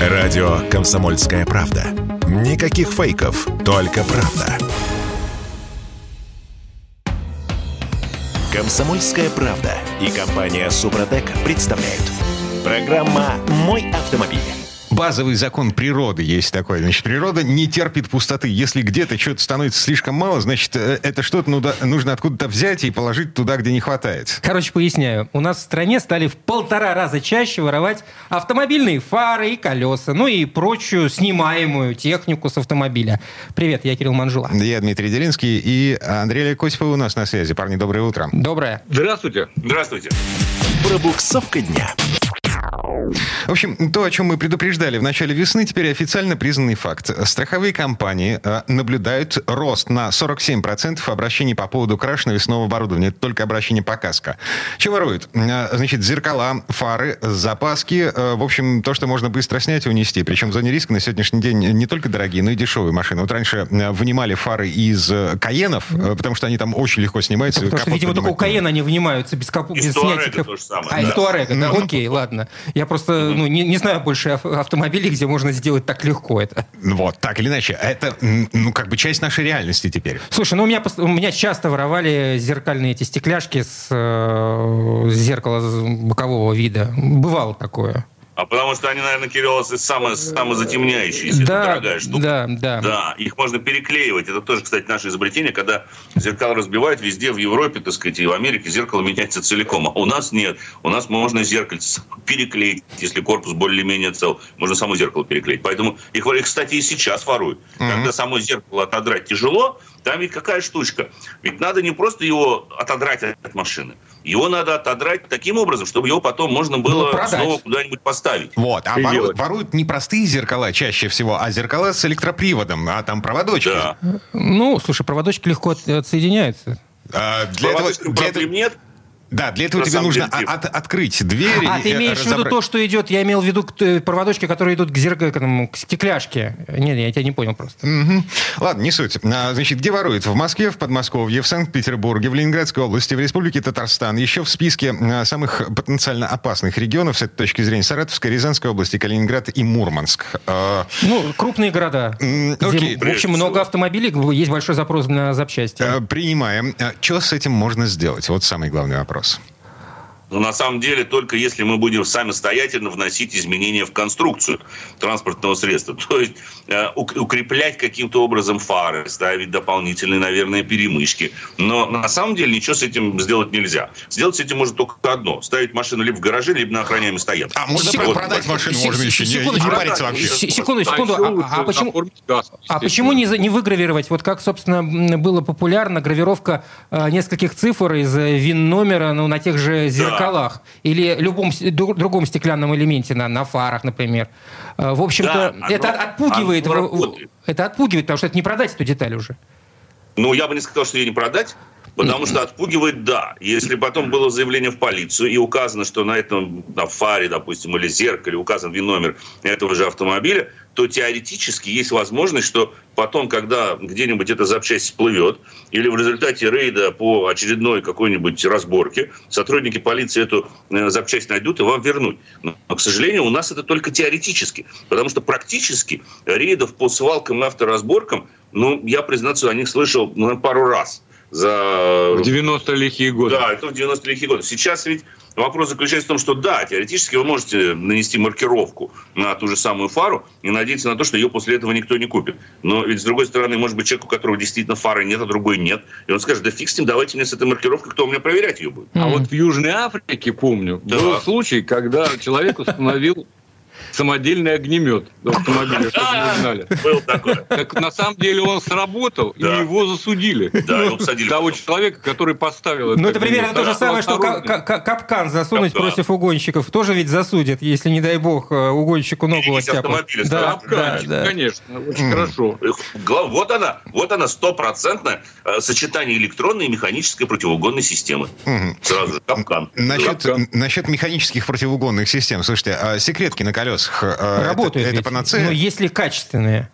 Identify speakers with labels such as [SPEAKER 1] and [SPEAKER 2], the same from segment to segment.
[SPEAKER 1] Радио «Комсомольская правда». Никаких фейков, только правда. «Комсомольская правда» и компания «Супротек» представляют. Программа «Мой автомобиль».
[SPEAKER 2] Базовый закон природы есть такой. Значит, природа не терпит пустоты. Если где-то что-то становится слишком мало, значит, э, это что-то нужно откуда-то взять и положить туда, где не хватает.
[SPEAKER 3] Короче, поясняю. У нас в стране стали в полтора раза чаще воровать автомобильные фары и колеса, ну и прочую снимаемую технику с автомобиля. Привет, я Кирилл Манжула.
[SPEAKER 2] Я Дмитрий Делинский и Андрей Лекосипов у нас на связи. Парни, доброе утро.
[SPEAKER 3] Доброе.
[SPEAKER 4] Здравствуйте.
[SPEAKER 1] Здравствуйте. Пробуксовка дня.
[SPEAKER 2] В общем, то, о чем мы предупреждали в начале весны, теперь официально признанный факт. Страховые компании э, наблюдают рост на 47% обращений по поводу краш навесного оборудования. Это только обращение по каско. Чего воруют? Э, значит, зеркала, фары, запаски. Э, в общем, то, что можно быстро снять и унести. Причем в зоне риска на сегодняшний день не только дорогие, но и дешевые машины. Вот раньше вынимали фары из Каенов, потому что они там очень легко снимаются.
[SPEAKER 3] Потому что, видимо, только у Каена они вынимаются без, капу... без снятия. А, из Туарега, да, окей, ладно. Я просто ну, не, не знаю больше автомобилей, где можно сделать так легко это.
[SPEAKER 2] Вот, так или иначе. Это, ну, как бы часть нашей реальности теперь.
[SPEAKER 3] Слушай, ну, у меня, у меня часто воровали зеркальные эти стекляшки с э, зеркала бокового вида. Бывало такое.
[SPEAKER 4] А потому что они, наверное, Кирилл, самые, самые затемняющиеся.
[SPEAKER 3] Да, дорогая штука. Да, да.
[SPEAKER 4] Да, их можно переклеивать. Это тоже, кстати, наше изобретение, когда зеркало разбивают везде в Европе, так сказать, и в Америке зеркало меняется целиком. А у нас нет. У нас можно зеркальце переклеить, если корпус более-менее цел. Можно само зеркало переклеить. Поэтому их, кстати, и сейчас воруют. Mm-hmm. Когда само зеркало отодрать тяжело, там ведь какая штучка. Ведь надо не просто его отодрать от машины. Его надо отодрать таким образом, чтобы его потом можно было ну, снова куда-нибудь поставить.
[SPEAKER 2] Вот. А воруют, воруют не простые зеркала чаще всего, а зеркала с электроприводом, а там проводочки. Да.
[SPEAKER 3] Ну, слушай, проводочки легко отсоединяются.
[SPEAKER 4] А, для этого, для этого... нет.
[SPEAKER 2] Да, для этого тебе нужно от, открыть дверь.
[SPEAKER 3] А, ты имеешь разобрать... в виду то, что идет, я имел в виду э, проводочки, которые идут к зеркалу, к стекляшке. Нет, я тебя не понял просто.
[SPEAKER 2] Угу. Ладно, не суть. А, значит, где воруют? В Москве, в Подмосковье, в Санкт-Петербурге, в Ленинградской области, в Республике Татарстан. Еще в списке а, самых потенциально опасных регионов с этой точки зрения Саратовская, Рязанская область, Калининград и Мурманск.
[SPEAKER 3] А... Ну, крупные города. Окей. В общем, много автомобилей, есть большой запрос на запчасти. А,
[SPEAKER 2] принимаем. А, что с этим можно сделать? Вот самый главный вопрос вопрос.
[SPEAKER 4] Но на самом деле только если мы будем самостоятельно вносить изменения в конструкцию транспортного средства. То есть э, укреплять каким-то образом фары, ставить дополнительные, наверное, перемычки. Но на самом деле ничего с этим сделать нельзя. Сделать с этим может только одно. Ставить машину либо в гараже, либо на охраняемой стоянке.
[SPEAKER 2] А можно вот, продать вот, машину, можно еще не, не париться вообще.
[SPEAKER 3] Секунду, секунду. А, а почему, а почему не, не выгравировать? Вот как, собственно, было популярно, гравировка э, нескольких цифр из э, ВИН-номера ну, на тех же зеркалах зеркалах или любом другом стеклянном элементе на, на фарах, например. Э, в общем-то, да, это оно, отпугивает. Оно это отпугивает, потому что это не продать эту деталь уже.
[SPEAKER 4] Ну, я бы не сказал, что ее не продать. Потому что отпугивает, да. Если потом было заявление в полицию и указано, что на этом на фаре, допустим, или зеркале указан ВИН-номер этого же автомобиля, то теоретически есть возможность, что потом, когда где-нибудь эта запчасть всплывет, или в результате рейда по очередной какой-нибудь разборке, сотрудники полиции эту э, запчасть найдут и вам вернуть. Но, к сожалению, у нас это только теоретически, потому что практически рейдов по свалкам и авторазборкам, ну, я, признаться, о них слышал ну, пару раз – за...
[SPEAKER 2] В 90-е лихие годы.
[SPEAKER 4] Да, это в 90-е лихие годы. Сейчас ведь вопрос заключается в том, что да, теоретически вы можете нанести маркировку на ту же самую фару и надеяться на то, что ее после этого никто не купит. Но ведь, с другой стороны, может быть, человек, у которого действительно фары нет, а другой нет, и он скажет, да фиг с ним, давайте мне с этой маркировкой, кто у меня проверять ее будет.
[SPEAKER 5] А вот в Южной Африке, помню, да. был случай, когда человек установил самодельный огнемет в автомобиле, чтобы не знали. Был такой. Так на самом деле он сработал, и его засудили. Да, его посадили. Того человека, который поставил
[SPEAKER 3] это. Ну, это примерно то же самое, что капкан засунуть против угонщиков. Тоже ведь засудят, если, не дай бог, э, угонщику ногу оттяпают.
[SPEAKER 4] Да, да, конечно, очень хорошо. Вот она, вот она, стопроцентное э, сочетание электронной и механической противоугонной системы. Сразу же, капкан.
[SPEAKER 2] Насчет механических противоугонных систем, слушайте, а секретки на колесах колесах.
[SPEAKER 3] Работают.
[SPEAKER 2] Это, это панацея?
[SPEAKER 3] Но если качественные.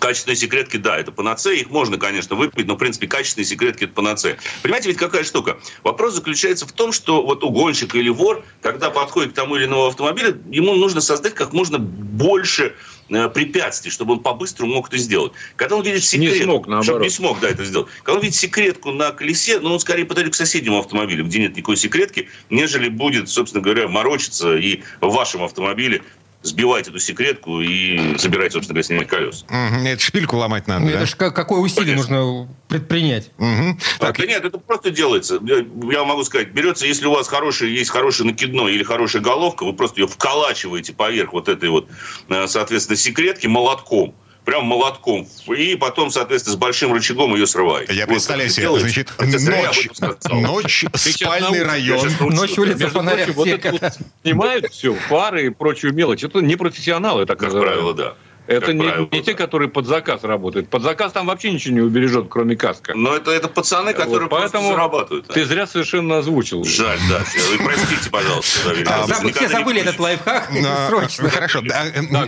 [SPEAKER 4] Качественные секретки, да, это панацея. Их можно, конечно, выпить, но, в принципе, качественные секретки – это панацея. Понимаете, ведь какая штука? Вопрос заключается в том, что вот угонщик или вор, когда подходит к тому или иному автомобилю, ему нужно создать как можно больше Э, препятствий, чтобы он по-быстрому мог это сделать. Когда он видит секретку... Не смог, наоборот. Не смог, да, это сделать. Когда он видит секретку на колесе, ну, он скорее подойдет к соседнему автомобилю, где нет никакой секретки, нежели будет, собственно говоря, морочиться и в вашем автомобиле сбивать эту секретку и забирать, собственно говоря, с ними колес.
[SPEAKER 2] Угу. Это шпильку ломать надо, ну,
[SPEAKER 3] Это
[SPEAKER 2] да?
[SPEAKER 3] ж какое усилие Конечно. нужно предпринять?
[SPEAKER 4] Угу. Так. Да нет, это просто делается. Я могу сказать, берется, если у вас хороший, есть хороший накидной или хорошая головка, вы просто ее вколачиваете поверх вот этой вот, э, соответственно, секретки молотком прям молотком. И потом, соответственно, с большим рычагом ее срываете.
[SPEAKER 2] Я вот представляю себе, делаете. значит, ночь, ночь спальный район.
[SPEAKER 3] Ночь улица фонаря. Вот
[SPEAKER 5] это вот снимают все, фары и прочую мелочь. Это не профессионалы, так Как
[SPEAKER 4] правило, да.
[SPEAKER 5] Это не, правило, не да. те, которые под заказ работают. Под заказ там вообще ничего не убережет, кроме каска.
[SPEAKER 4] Но это, это пацаны, которые вот,
[SPEAKER 5] поэтому зарабатывают. Ты зря совершенно озвучил.
[SPEAKER 4] Жаль, да. Вы простите, пожалуйста.
[SPEAKER 3] А, все забыли этот лайфхак. Срочно.
[SPEAKER 2] Хорошо.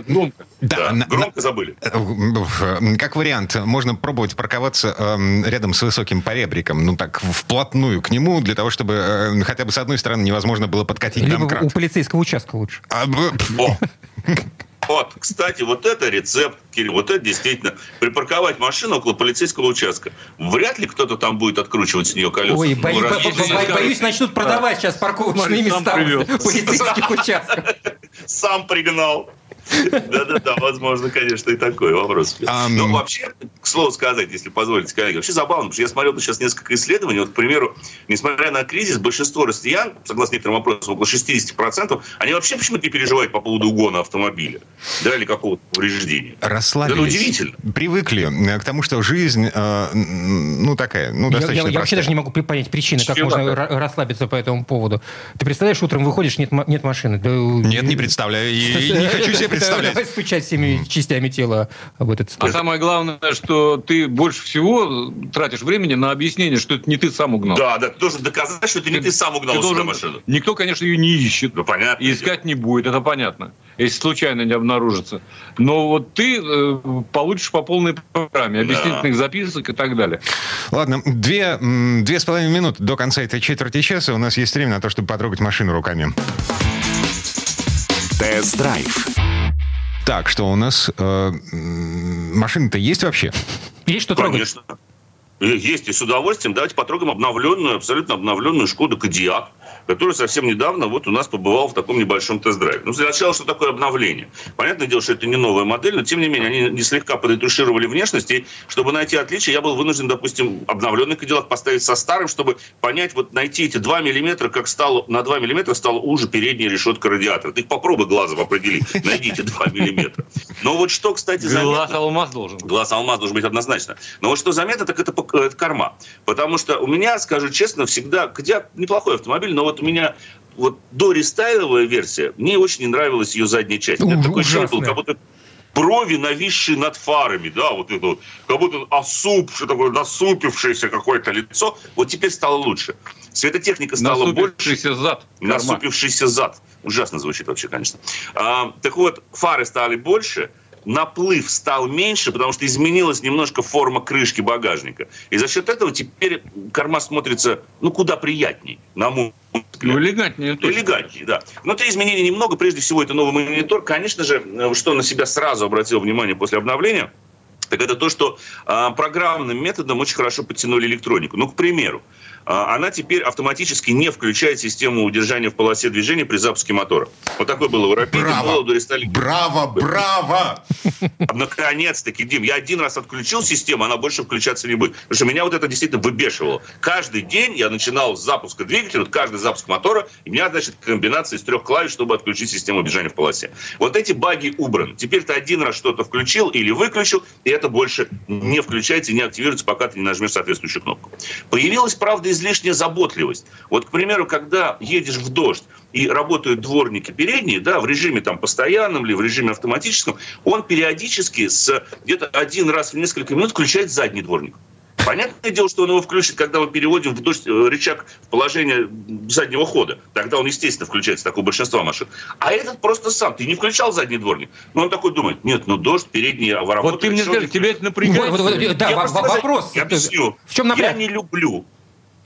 [SPEAKER 4] Громко. Да, громко забыли.
[SPEAKER 2] Э, как вариант, можно пробовать парковаться эм, рядом с высоким поребриком, ну так, вплотную к нему, для того, чтобы э, хотя бы с одной стороны невозможно было подкатить
[SPEAKER 3] Либо домкрат. у полицейского участка лучше. А,
[SPEAKER 4] вот, кстати, вот это рецепт, Кирилл, вот это действительно. Припарковать машину около полицейского участка. Вряд ли кто-то там будет откручивать с нее колеса.
[SPEAKER 3] Ой, ну, бо- бо- боюсь, начнут продавать сейчас парковочные места в полицейских участках.
[SPEAKER 4] Сам пригнал. Да-да-да, возможно, конечно, и такой вопрос. Но вообще, к слову сказать, если позволите, коллеги, вообще забавно, потому что я смотрел сейчас несколько исследований. Вот, к примеру, несмотря на кризис, большинство россиян, согласно некоторым вопросам, около 60%, они вообще почему-то не переживают по поводу угона автомобиля, да, или какого-то повреждения.
[SPEAKER 2] Расслабились. Это удивительно. Привыкли э, к тому, что жизнь, э, ну, такая, ну, достаточно
[SPEAKER 3] Я, я, я вообще даже не могу понять причины, как можно расслабиться по этому поводу. Ты представляешь, утром выходишь, нет, нет машины. Да,
[SPEAKER 2] нет, не представляю. И не хочу себе представлять. Давай
[SPEAKER 3] стучать всеми частями тела об этот
[SPEAKER 5] стол. А самое главное, что ты больше всего тратишь времени на объяснение, что это не ты сам угнал.
[SPEAKER 4] Да, да, ты должен доказать, что это не ты сам угнал ты должен... машину.
[SPEAKER 5] Никто, конечно, ее не ищет.
[SPEAKER 4] Ну, понятно.
[SPEAKER 5] И искать не будет, это понятно, если случайно не обнаружится. Но вот ты э, получишь по полной программе объяснительных да. записок и так далее.
[SPEAKER 2] Ладно, две, две с половиной минуты до конца этой четверти часа у нас есть время на то, чтобы потрогать машину руками.
[SPEAKER 1] Тест-драйв.
[SPEAKER 2] Так, что у нас? Э, машины-то есть вообще?
[SPEAKER 3] Есть что трогать? Конечно.
[SPEAKER 4] Есть и с удовольствием. Давайте потрогаем обновленную, абсолютно обновленную Шкоду Кодиак который совсем недавно вот у нас побывал в таком небольшом тест-драйве. Ну, для начала, что такое обновление? Понятное дело, что это не новая модель, но, тем не менее, они не слегка подретушировали внешность, и чтобы найти отличия, я был вынужден, допустим, обновленный Кадиллак поставить со старым, чтобы понять, вот найти эти 2 миллиметра, как стало, на 2 миллиметра стала уже передняя решетка радиатора. Ты попробуй глазом определи, найдите 2 миллиметра. Но вот что, кстати, заметно...
[SPEAKER 5] Глаз алмаз должен быть.
[SPEAKER 4] Глаз алмаз должен быть однозначно. Но вот что заметно, так это, это корма. Потому что у меня, скажу честно, всегда... Кадиллак неплохой автомобиль, но вот у меня вот до рестайловая версия, мне очень не нравилась ее задняя часть. У, такой ощущение был, как будто брови, нависшие над фарами, да, вот это вот, как будто осупшее, такое насупившееся какое-то лицо. Вот теперь стало лучше. Светотехника стала
[SPEAKER 5] насупившийся
[SPEAKER 4] больше.
[SPEAKER 5] зад.
[SPEAKER 4] Насупившийся зад. Ужасно звучит вообще, конечно. А, так вот, фары стали больше, наплыв стал меньше, потому что изменилась немножко форма крышки багажника. И за счет этого теперь корма смотрится, ну, куда приятней, на мой
[SPEAKER 5] взгляд. Ну, элегантнее.
[SPEAKER 4] Точно. Элегантнее, да. Внутри изменений немного. Прежде всего, это новый монитор. Конечно же, э, что на себя сразу обратил внимание после обновления, так это то, что а, программным методом очень хорошо подтянули электронику. Ну, к примеру, она теперь автоматически не включает систему удержания в полосе движения при запуске мотора. Вот такой был его рапид.
[SPEAKER 2] Браво, браво, браво!
[SPEAKER 4] Наконец-таки, Дим, я один раз отключил систему, она больше включаться не будет. Потому что меня вот это действительно выбешивало. Каждый день я начинал с запуска двигателя, вот каждый запуск мотора, и у меня, значит, комбинация из трех клавиш, чтобы отключить систему удержания в полосе. Вот эти баги убраны. Теперь ты один раз что-то включил или выключил, и это больше не включается и не активируется, пока ты не нажмешь соответствующую кнопку. Появилась, правда, излишняя заботливость. Вот, к примеру, когда едешь в дождь, и работают дворники передние, да, в режиме там постоянном или в режиме автоматическом, он периодически с где-то один раз в несколько минут включает задний дворник. Понятное дело, что он его включит, когда мы переводим в дождь э, рычаг в положение заднего хода. Тогда он, естественно, включается, такое большинство машин. А этот просто сам. Ты не включал задний дворник. Но он такой думает, нет, ну дождь, передний а
[SPEAKER 5] Вот ты мне скажи, тебя это напрягает? Вот, вот,
[SPEAKER 3] да, вопрос.
[SPEAKER 4] Я объясню. В чем напряг? Я не люблю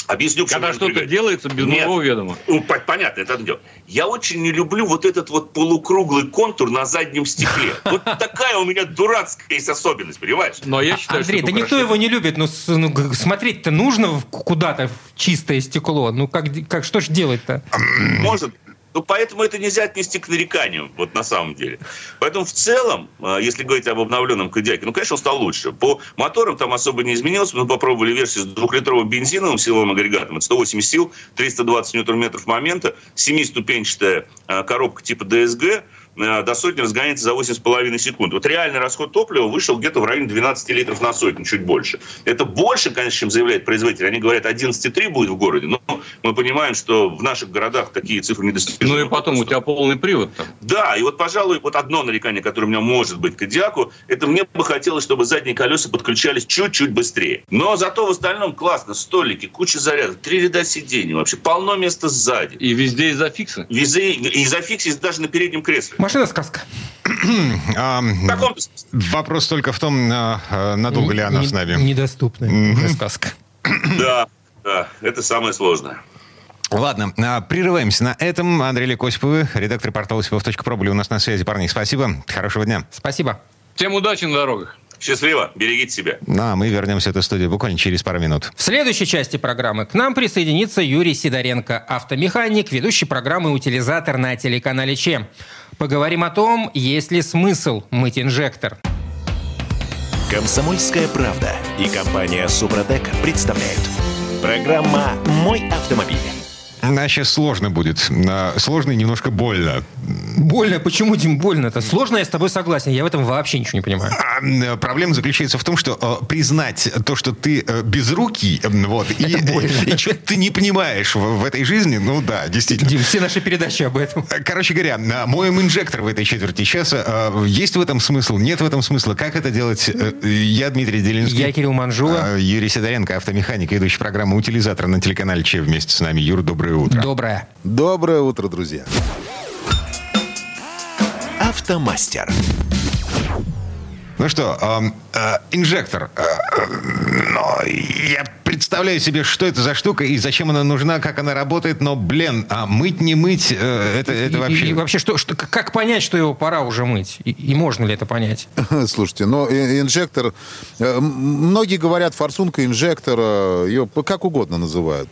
[SPEAKER 4] Объясню,
[SPEAKER 5] Когда что-то делается без Нет. моего ведома.
[SPEAKER 4] Ну, понятно, это дело. Я очень не люблю вот этот вот полукруглый контур на заднем стекле. Вот такая у меня дурацкая есть особенность, понимаешь?
[SPEAKER 3] Но я считаю, Андрей, да никто его не любит. Но ну, ну смотреть-то нужно куда-то в чистое стекло. Ну, как, как что ж делать-то?
[SPEAKER 4] Может, ну, поэтому это нельзя отнести к нареканию, вот на самом деле. Поэтому в целом, а, если говорить об обновленном Кодиаке, ну, конечно, он стал лучше. По моторам там особо не изменилось. Мы попробовали версию с двухлитровым бензиновым силовым агрегатом. Это 180 сил, 320 ньютон-метров момента, семиступенчатая а, коробка типа DSG – Э, до сотни разгоняется за 8,5 секунд. Вот реальный расход топлива вышел где-то в районе 12 литров на сотню, чуть больше. Это больше, конечно, чем заявляет производитель. Они говорят, 11,3 будет в городе, но мы понимаем, что в наших городах такие цифры недостижимы.
[SPEAKER 5] Ну и потом у тебя полный привод там.
[SPEAKER 4] Да, и вот, пожалуй, вот одно нарекание, которое у меня может быть к Кодиаку, это мне бы хотелось, чтобы задние колеса подключались чуть-чуть быстрее. Но зато в остальном классно. Столики, куча зарядов, три ряда сидений, вообще полно места сзади.
[SPEAKER 5] И везде изофиксы?
[SPEAKER 4] Везде изофиксы даже на переднем кресле.
[SPEAKER 3] Машина-сказка.
[SPEAKER 2] Вопрос только в том, а, а, надолго ли она с нами.
[SPEAKER 3] Недоступная сказка.
[SPEAKER 4] Да, да, это самое сложное.
[SPEAKER 2] Ладно, а, прерываемся на этом. Андрей Лекосиповы, редактор портала осипов.про были у нас на связи. Парни, спасибо. Хорошего дня.
[SPEAKER 3] Спасибо.
[SPEAKER 5] Всем удачи на дорогах.
[SPEAKER 4] Счастливо, берегите себя.
[SPEAKER 2] Ну, а мы вернемся в эту студию буквально через пару минут.
[SPEAKER 3] В следующей части программы к нам присоединится Юрий Сидоренко, автомеханик, ведущий программы «Утилизатор» на телеканале ЧЕМ. Поговорим о том, есть ли смысл мыть инжектор.
[SPEAKER 1] Комсомольская правда и компания «Супротек» представляют. Программа «Мой автомобиль».
[SPEAKER 2] Значит, сложно будет. Сложно и немножко больно.
[SPEAKER 3] Больно? Почему, Дим, больно? Это сложно, я с тобой согласен. Я в этом вообще ничего не понимаю.
[SPEAKER 2] А, проблема заключается в том, что э, признать то, что ты э, без руки, э, вот, и, и, и что ты не понимаешь в, в этой жизни, ну да, действительно.
[SPEAKER 3] Дим, все наши передачи об этом.
[SPEAKER 2] Короче говоря, моем инжектор в этой четверти часа. Есть в этом смысл? Нет в этом смысла? Как это делать? Я Дмитрий Делинский.
[SPEAKER 3] Я Кирилл Манжула.
[SPEAKER 2] Юрий Сидоренко, автомеханик, ведущий программы «Утилизатор» на телеканале Че вместе с нами. Юр, доброе утро.
[SPEAKER 3] Доброе.
[SPEAKER 6] Доброе утро, друзья.
[SPEAKER 1] Автомастер.
[SPEAKER 2] Ну что, э, э, инжектор. Э, но я представляю себе, что это за штука и зачем она нужна, как она работает, но, блин, а мыть, не мыть, э, это, это вообще...
[SPEAKER 3] И, и вообще, что, что, как понять, что его пора уже мыть? И, и можно ли это понять?
[SPEAKER 6] Слушайте, ну, инжектор... Э, многие говорят, форсунка инжектора, ее как угодно называют.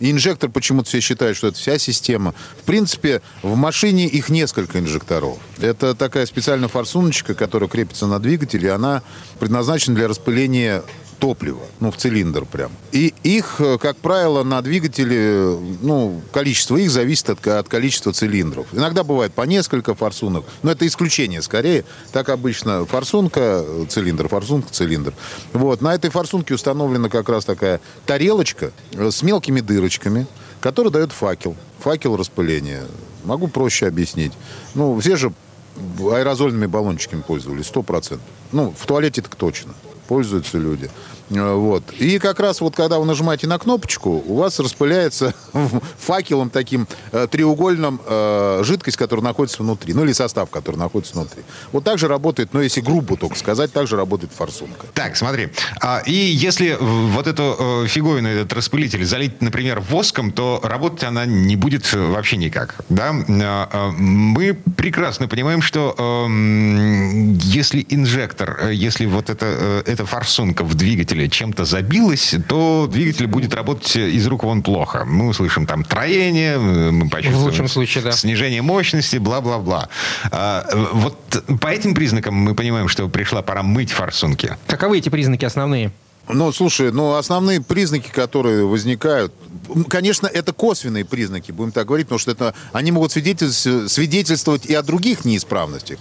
[SPEAKER 6] Инжектор почему-то все считают, что это вся система. В принципе, в машине их несколько инжекторов. Это такая специальная форсуночка, которая крепится на двигателе, и она предназначена для распыления топлива, ну, в цилиндр прям. И их, э, как правило, на двигателе, ну, количество их зависит от, от количества цилиндров. Иногда бывает по несколько форсунок, но это исключение скорее. Так обычно форсунка, цилиндр, форсунка, цилиндр. Вот, на этой форсунке установлена как раз такая тарелочка э, с мелкими дырочками, которая дает факел. Факел распыления. Могу проще объяснить. Ну, все же аэрозольными баллончиками пользовались, сто процентов. Ну, в туалете так точно пользуются люди. Э, вот. И как раз вот когда вы нажимаете на кнопочку, у вас распыляется факелом таким э, треугольным э, жидкость, которая находится внутри. Ну или состав, который находится внутри. Вот так же работает, ну если грубо только сказать, так же работает форсунка.
[SPEAKER 2] Так, смотри. А, и если вот эту э, фиговину, этот распылитель залить, например, воском, то работать она не будет вообще никак. Да? Мы прекрасно понимаем, что э, если инжектор, если вот это, э, эта форсунка в двигателе двигателя чем-то забилось, то двигатель будет работать из рук вон плохо. Мы услышим там троение, мы почувствуем в лучшем случае, да. снижение мощности, бла-бла-бла. А, вот по этим признакам мы понимаем, что пришла пора мыть форсунки.
[SPEAKER 3] Каковы эти признаки основные?
[SPEAKER 6] Ну, слушай, ну, основные признаки, которые возникают, конечно, это косвенные признаки, будем так говорить, потому что это, они могут свидетельствовать, свидетельствовать и о других неисправностях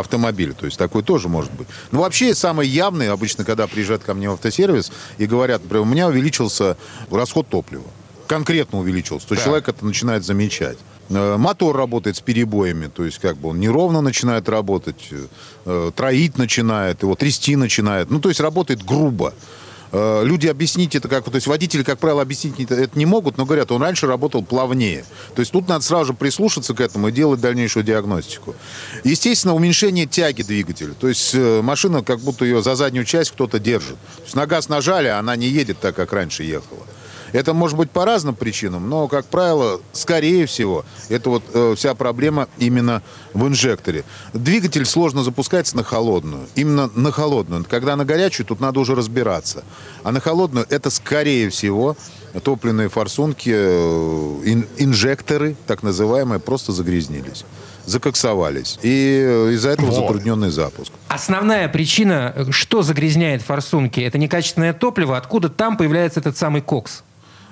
[SPEAKER 6] автомобиля. То есть такой тоже может быть. Но вообще самый явный, обычно, когда приезжают ко мне в автосервис и говорят, например, у меня увеличился расход топлива. Конкретно увеличился. То есть человек это начинает замечать. Э, мотор работает с перебоями, то есть как бы он неровно начинает работать, э, троить начинает, его трясти начинает. Ну, то есть работает грубо. Э, люди объяснить это как... То есть водители, как правило, объяснить это не могут, но говорят, он раньше работал плавнее. То есть тут надо сразу же прислушаться к этому и делать дальнейшую диагностику. Естественно, уменьшение тяги двигателя. То есть э, машина как будто ее за заднюю часть кто-то держит. То есть на газ нажали, а она не едет так, как раньше ехала. Это может быть по разным причинам, но, как правило, скорее всего, это вот э, вся проблема именно в инжекторе. Двигатель сложно запускается на холодную. Именно на холодную. Когда на горячую, тут надо уже разбираться. А на холодную это, скорее всего, топливные форсунки, э, ин, инжекторы, так называемые, просто загрязнились закоксовались. И э, из-за этого вот. затрудненный запуск.
[SPEAKER 3] Основная причина, что загрязняет форсунки, это некачественное топливо. Откуда там появляется этот самый кокс?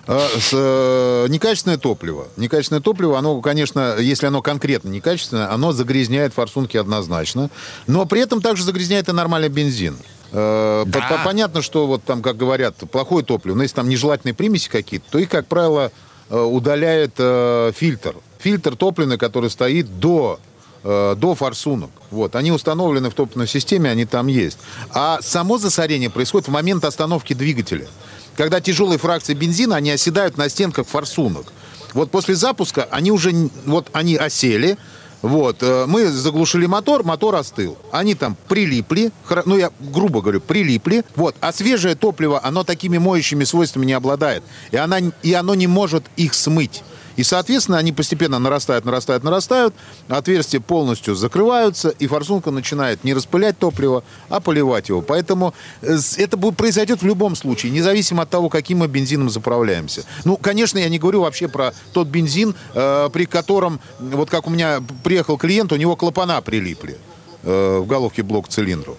[SPEAKER 6] А, с, э, некачественное топливо. Некачественное топливо, оно, конечно, если оно конкретно некачественное, оно загрязняет форсунки однозначно. Но при этом также загрязняет и нормальный бензин. Э, да. Понятно, что вот там, как говорят, плохое топливо, но если там нежелательные примеси какие-то, то их, как правило, э, удаляет э, фильтр. Фильтр топливный, который стоит до до форсунок. Вот. Они установлены в топливной системе, они там есть. А само засорение происходит в момент остановки двигателя когда тяжелые фракции бензина, они оседают на стенках форсунок. Вот после запуска они уже, вот они осели, вот, э, мы заглушили мотор, мотор остыл. Они там прилипли, ну я грубо говорю, прилипли. Вот, а свежее топливо, оно такими моющими свойствами не обладает. И, она, и оно не может их смыть. И, соответственно, они постепенно нарастают, нарастают, нарастают, отверстия полностью закрываются, и форсунка начинает не распылять топливо, а поливать его. Поэтому э, это произойдет в любом случае, независимо от того, каким мы бензином заправляемся. Ну, конечно, я не говорю вообще про тот бензин, э, при котором, вот как у меня приехал клиент, у него клапана прилипли э, в головке блок цилиндру.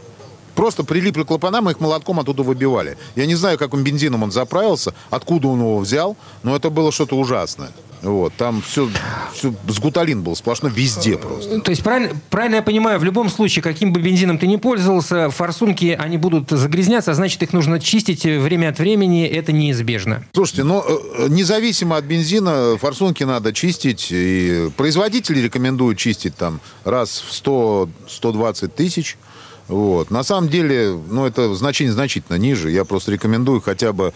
[SPEAKER 6] Просто прилипли клапана, мы их молотком оттуда выбивали. Я не знаю, каким бензином он заправился, откуда он его взял, но это было что-то ужасное. Вот, там все, все с гуталин был сплошно везде просто.
[SPEAKER 3] То есть правильно, правильно я понимаю, в любом случае, каким бы бензином ты ни пользовался, форсунки, они будут загрязняться, а значит, их нужно чистить время от времени, это неизбежно.
[SPEAKER 6] Слушайте, но ну, э, независимо от бензина, форсунки надо чистить, и производители рекомендуют чистить там раз в 100-120 тысяч. Вот. На самом деле, ну, это значение значительно ниже. Я просто рекомендую хотя бы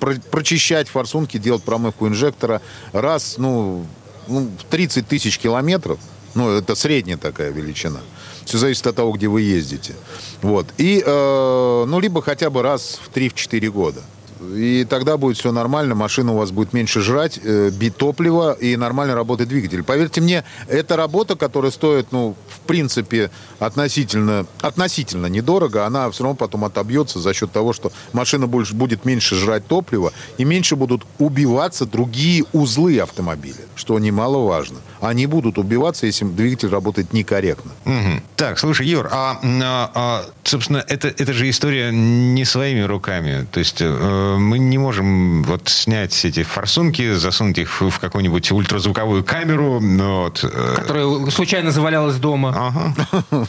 [SPEAKER 6] прочищать форсунки, делать промывку инжектора раз, ну, ну 30 тысяч километров. Ну, это средняя такая величина. Все зависит от того, где вы ездите. Вот. И, э, ну, либо хотя бы раз в 3-4 года и тогда будет все нормально, машина у вас будет меньше жрать, э, бить топливо и нормально работает двигатель. Поверьте мне, это работа, которая стоит, ну, в принципе, относительно, относительно недорого, она все равно потом отобьется за счет того, что машина больше, будет меньше жрать топлива и меньше будут убиваться другие узлы автомобиля, что немаловажно. Они будут убиваться, если двигатель работает некорректно.
[SPEAKER 2] Угу. Так, слушай, Юр, а, а, а собственно, это, это же история не своими руками. То есть э, мы не можем вот снять эти форсунки, засунуть их в какую-нибудь ультразвуковую камеру. Вот.
[SPEAKER 3] Э. Которая случайно завалялась дома.
[SPEAKER 6] Ага.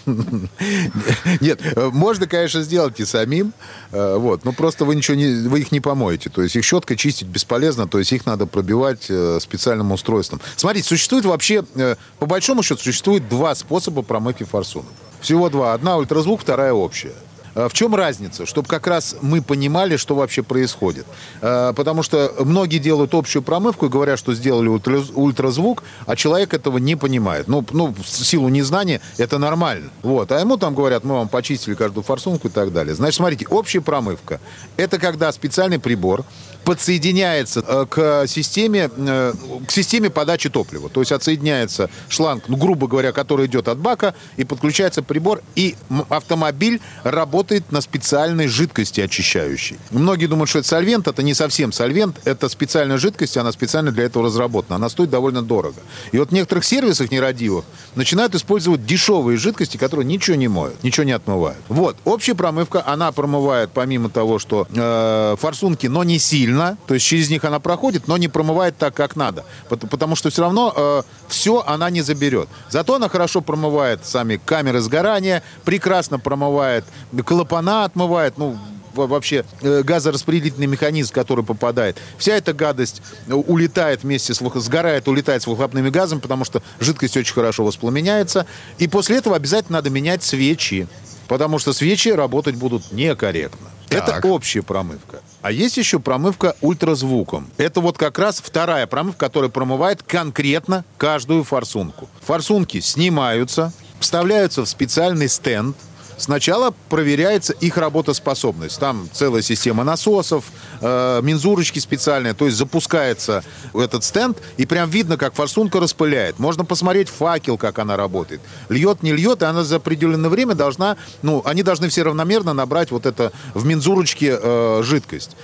[SPEAKER 6] Нет, э, можно, конечно, сделать и самим. Э, вот, но просто вы ничего не, вы их не помоете. То есть их щеткой чистить бесполезно, то есть их надо пробивать специальным устройством. Смотрите, существует вообще, по большому счету, существует два способа промывки форсунок. Всего два. Одна ультразвук, вторая общая. А в чем разница? Чтобы как раз мы понимали, что вообще происходит. А, потому что многие делают общую промывку и говорят, что сделали ультразвук, а человек этого не понимает. Ну, ну в силу незнания это нормально. Вот. А ему там говорят, мы вам почистили каждую форсунку и так далее. Значит, смотрите, общая промывка – это когда специальный прибор подсоединяется э, к системе, э, к системе подачи топлива. То есть отсоединяется шланг, ну, грубо говоря, который идет от бака, и подключается прибор, и автомобиль работает на специальной жидкости очищающей. Многие думают, что это сольвент, это не совсем сольвент, это специальная жидкость, она специально для этого разработана. Она стоит довольно дорого. И вот в некоторых сервисах нерадивых начинают использовать дешевые жидкости, которые ничего не моют, ничего не отмывают. Вот, общая промывка, она промывает, помимо того, что э, форсунки, но не сильно, сильно, то есть через них она проходит, но не промывает так, как надо. Потому что все равно э, все она не заберет. Зато она хорошо промывает сами камеры сгорания, прекрасно промывает, клапана отмывает, ну, вообще э, газораспределительный механизм, который попадает. Вся эта гадость улетает вместе с сгорает, улетает с выхлопными газами, потому что жидкость очень хорошо воспламеняется. И после этого обязательно надо менять свечи, потому что свечи работать будут некорректно. Так. Это общая промывка. А есть еще промывка ультразвуком. Это вот как раз вторая промывка, которая промывает конкретно каждую форсунку. Форсунки снимаются, вставляются в специальный стенд – Сначала проверяется их работоспособность. Там целая система насосов, э, мензурочки специальные. То есть запускается этот стенд, и прям видно, как форсунка распыляет. Можно посмотреть факел, как она работает. Льет, не льет, и она за определенное время должна... Ну, они должны все равномерно набрать вот это в мензурочке э, жидкость,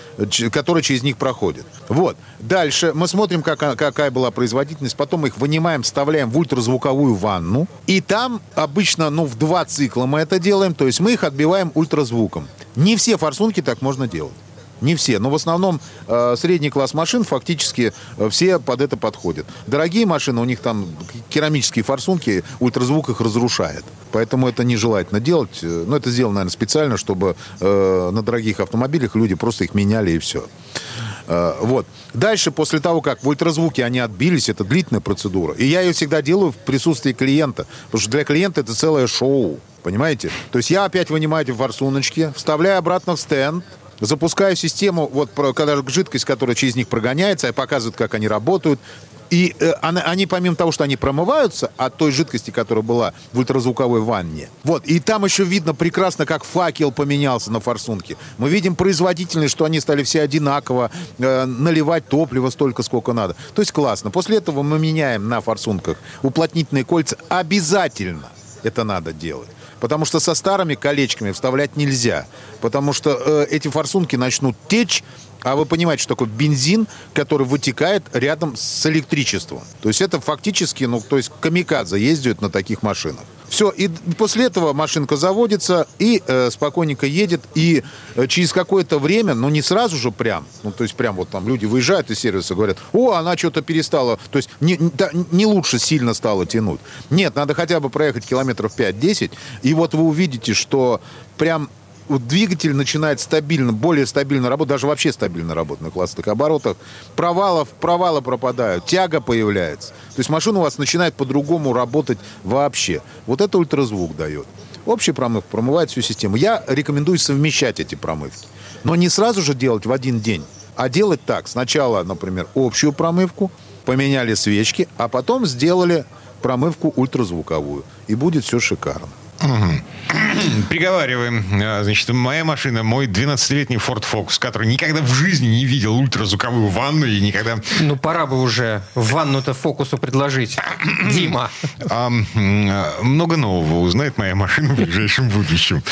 [SPEAKER 6] которая через них проходит. Вот. Дальше мы смотрим, как, какая была производительность. Потом их вынимаем, вставляем в ультразвуковую ванну. И там обычно, ну, в два цикла мы это делаем делаем, то есть мы их отбиваем ультразвуком. Не все форсунки так можно делать. Не все, но в основном э, средний класс машин фактически э, все под это подходят. Дорогие машины, у них там керамические форсунки, ультразвук их разрушает. Поэтому это нежелательно делать. Э, но это сделано, наверное, специально, чтобы э, на дорогих автомобилях люди просто их меняли и все. Э, вот. Дальше, после того, как в ультразвуке они отбились, это длительная процедура. И я ее всегда делаю в присутствии клиента. Потому что для клиента это целое шоу. Понимаете? То есть я опять вынимаю эти форсуночки, вставляю обратно в стенд, запускаю систему, вот когда жидкость, которая через них прогоняется, и показывает, как они работают. И э, они, помимо того, что они промываются от той жидкости, которая была в ультразвуковой ванне, вот, и там еще видно прекрасно, как факел поменялся на форсунке. Мы видим производительность, что они стали все одинаково э, наливать топливо столько, сколько надо. То есть классно. После этого мы меняем на форсунках уплотнительные кольца. Обязательно это надо делать. Потому что со старыми колечками вставлять нельзя. Потому что э, эти форсунки начнут течь, а вы понимаете, что такое бензин, который вытекает рядом с электричеством. То есть это фактически, ну, то есть камикадзе ездят на таких машинах. Все, и после этого машинка заводится и э, спокойненько едет, и э, через какое-то время, ну, не сразу же прям, ну, то есть прям вот там люди выезжают из сервиса, говорят, о, она что-то перестала, то есть не, да, не лучше сильно стала тянуть. Нет, надо хотя бы проехать километров 5-10, и вот вы увидите, что прям двигатель начинает стабильно, более стабильно работать, даже вообще стабильно работать на классных оборотах. Провалов, провалы пропадают, тяга появляется. То есть машина у вас начинает по-другому работать вообще. Вот это ультразвук дает. Общий промывка промывает всю систему. Я рекомендую совмещать эти промывки. Но не сразу же делать в один день, а делать так. Сначала, например, общую промывку, поменяли свечки, а потом сделали промывку ультразвуковую. И будет все шикарно.
[SPEAKER 2] Приговариваем. А, значит, моя машина, мой 12-летний Ford Focus, который никогда в жизни не видел ультразвуковую ванну и никогда...
[SPEAKER 3] Ну, пора бы уже ванну-то Фокусу предложить. Дима.
[SPEAKER 2] А, много нового узнает моя машина в ближайшем будущем.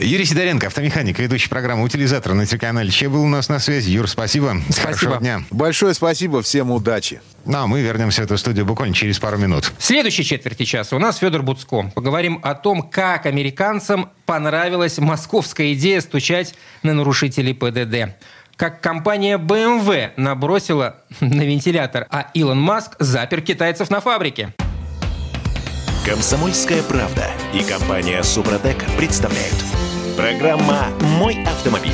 [SPEAKER 2] Юрий Сидоренко, автомеханик, ведущий программы «Утилизатор» на телеканале Че был у нас на связи. Юр, спасибо.
[SPEAKER 3] Спасибо. Хорошего
[SPEAKER 6] дня. Большое спасибо. Всем удачи.
[SPEAKER 2] Ну, а мы вернемся в эту студию буквально через пару минут.
[SPEAKER 3] В следующей четверти часа у нас Федор Буцко. Поговорим о том, как американцам понравилась московская идея стучать на нарушителей ПДД. Как компания BMW набросила на вентилятор, а Илон Маск запер китайцев на фабрике.
[SPEAKER 1] Комсомольская правда и компания Супротек представляют. Программа «Мой автомобиль».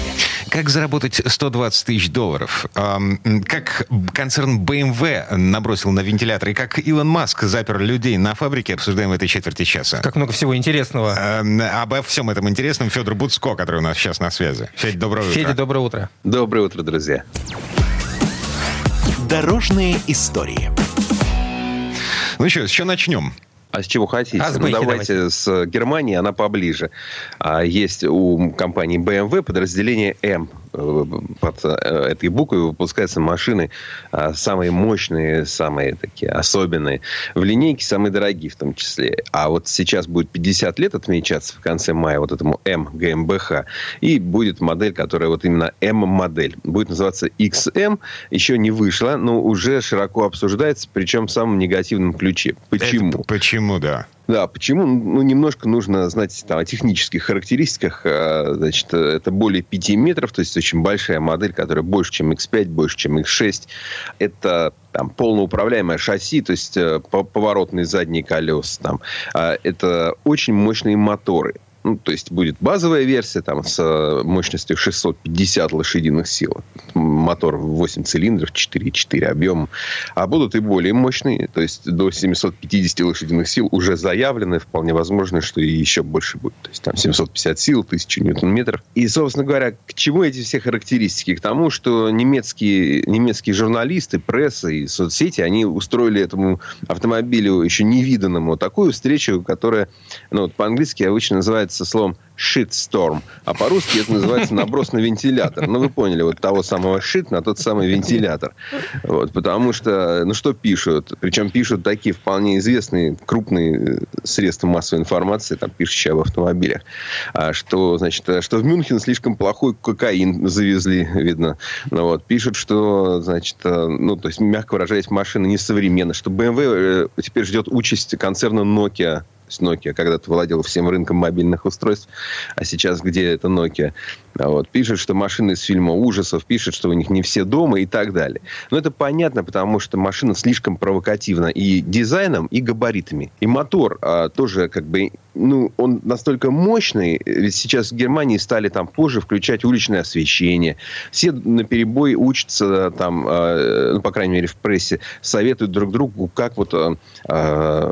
[SPEAKER 2] Как заработать 120 тысяч долларов? Как концерн BMW набросил на вентилятор? И как Илон Маск запер людей на фабрике? Обсуждаем в этой четверти часа.
[SPEAKER 3] Как много всего интересного.
[SPEAKER 2] Обо всем этом интересном Федор Буцко, который у нас сейчас на связи. Федя, доброе утро.
[SPEAKER 3] Федя, доброе утро.
[SPEAKER 7] Доброе утро, друзья.
[SPEAKER 1] Дорожные истории.
[SPEAKER 2] Ну что, с чего начнем?
[SPEAKER 7] А с чего хотите? А с ну, давайте, давайте с Германии, она поближе. А, есть у компании BMW подразделение М Э, под э, этой буквой выпускаются машины а, самые мощные, самые такие особенные. В линейке самые дорогие в том числе. А вот сейчас будет 50 лет отмечаться в конце мая вот этому М ГМБХ. И будет модель, которая вот именно М-модель. Будет называться XM. Еще не вышла, но уже широко обсуждается, причем в самом негативном ключе. Почему? Это
[SPEAKER 2] почему, да.
[SPEAKER 7] Да, почему? Ну, немножко нужно знать там, о технических характеристиках. А, значит, это более 5 метров, то есть очень большая модель, которая больше, чем X5, больше, чем X6. Это там, полноуправляемое шасси, то есть э, поворотные задние колеса. Там. А, это очень мощные моторы. Ну, то есть будет базовая версия там, с мощностью 650 лошадиных сил. мотор 8 цилиндров, 4,4 объем, а будут и более мощные, то есть до 750 лошадиных сил уже заявлены, вполне возможно, что и еще больше будет. То есть там 750 сил, 1000 ньютон-метров. И, собственно говоря, к чему эти все характеристики? К тому, что немецкие, немецкие журналисты, пресса и соцсети, они устроили этому автомобилю еще невиданному такую встречу, которая, ну, вот по-английски обычно называется словом shitstorm, а по-русски это называется наброс на вентилятор. Ну, вы поняли, вот того самого shit на тот самый вентилятор. Вот, потому что, ну, что пишут? Причем пишут такие вполне известные крупные средства массовой информации, там, пишущие об автомобилях, а что, значит, что в Мюнхен слишком плохой кокаин завезли, видно. Ну, вот, пишут, что, значит, ну, то есть, мягко выражаясь, машина несовременна, что BMW э, теперь ждет участь концерна Nokia Nokia когда-то владела всем рынком мобильных устройств, а сейчас где это Nokia? А вот, пишет, что машины из фильма ужасов, пишет, что у них не все дома и так далее. Но это понятно, потому что машина слишком провокативна и дизайном, и габаритами. И мотор а, тоже как бы ну, он настолько мощный, ведь сейчас в Германии стали там позже включать уличное освещение. Все на перебой учатся там, э, ну, по крайней мере, в прессе, советуют друг другу, как вот э,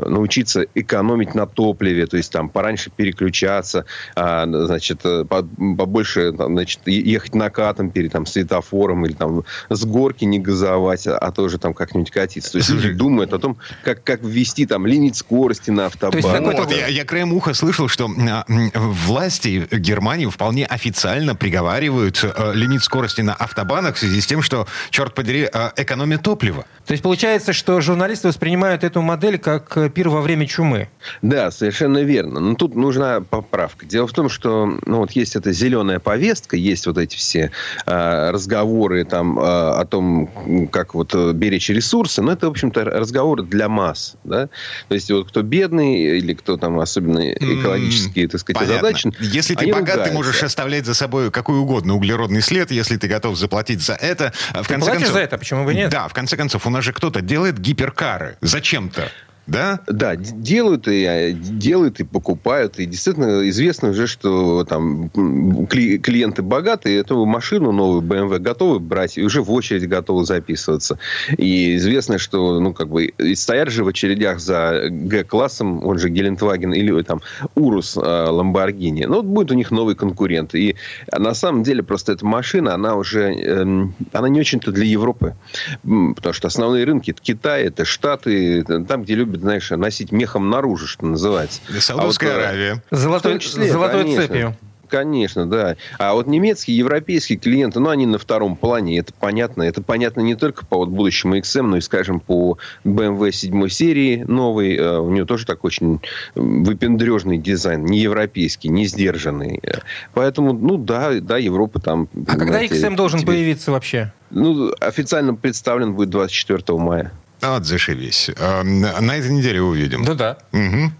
[SPEAKER 7] научиться экономить на топливе, то есть там пораньше переключаться, э, значит, побольше значит, ехать накатом перед там, светофором или там с горки не газовать, а, а тоже там как-нибудь катиться. То есть люди думают о том, как, как ввести там лимит скорости на автобан. То есть,
[SPEAKER 2] вот, я, я краем уха слышал, что а, власти Германии вполне официально приговаривают э, лимит скорости на автобанах в связи с тем, что, черт подери, э, экономия топлива.
[SPEAKER 3] То есть получается, что журналисты воспринимают эту модель как э, пир во время чумы?
[SPEAKER 7] Да, совершенно верно. Но тут нужна поправка. Дело в том, что ну, вот есть эта зеленая повестка, повестка, есть вот эти все э, разговоры там э, о том, как вот э, беречь ресурсы, но это, в общем-то, разговоры для масс, да, то есть вот кто бедный или кто там особенно экологически, так сказать, озадачен.
[SPEAKER 2] Если ты богат, ругаются. ты можешь оставлять за собой какой угодно углеродный след, если ты готов заплатить за это.
[SPEAKER 3] В ты конце концов, за это, почему бы нет?
[SPEAKER 2] Да, в конце концов, у нас же кто-то делает гиперкары. Зачем-то. Да?
[SPEAKER 7] Да, делают и, а, делают и покупают. И действительно известно уже, что там клиенты богатые эту машину новую BMW готовы брать и уже в очередь готовы записываться. И известно, что ну как бы стоят же в очередях за Г-классом, он же Гелендваген или там Урус Ламборгини. Ну, вот будет у них новый конкурент. И на самом деле просто эта машина, она уже эм, она не очень-то для Европы. Потому что основные рынки это Китай, это Штаты, там, где любят знаешь, носить мехом наружу, что называется.
[SPEAKER 2] Саудовская а вот, э,
[SPEAKER 3] Аравия. Золотой, числе, золотой конечно. цепью.
[SPEAKER 7] Конечно, да. А вот немецкие, европейские клиенты, ну, они на втором плане, это понятно. Это понятно не только по вот будущему XM, но и, скажем, по BMW 7 серии новой. Э, у нее тоже такой очень выпендрежный дизайн, не европейский, не сдержанный. Поэтому, ну, да, да, Европа там...
[SPEAKER 3] А когда XM должен тебе... появиться вообще?
[SPEAKER 7] Ну, официально представлен будет 24 мая.
[SPEAKER 2] Вот зашибись. На этой неделе увидим.
[SPEAKER 3] Ну да.
[SPEAKER 2] Угу.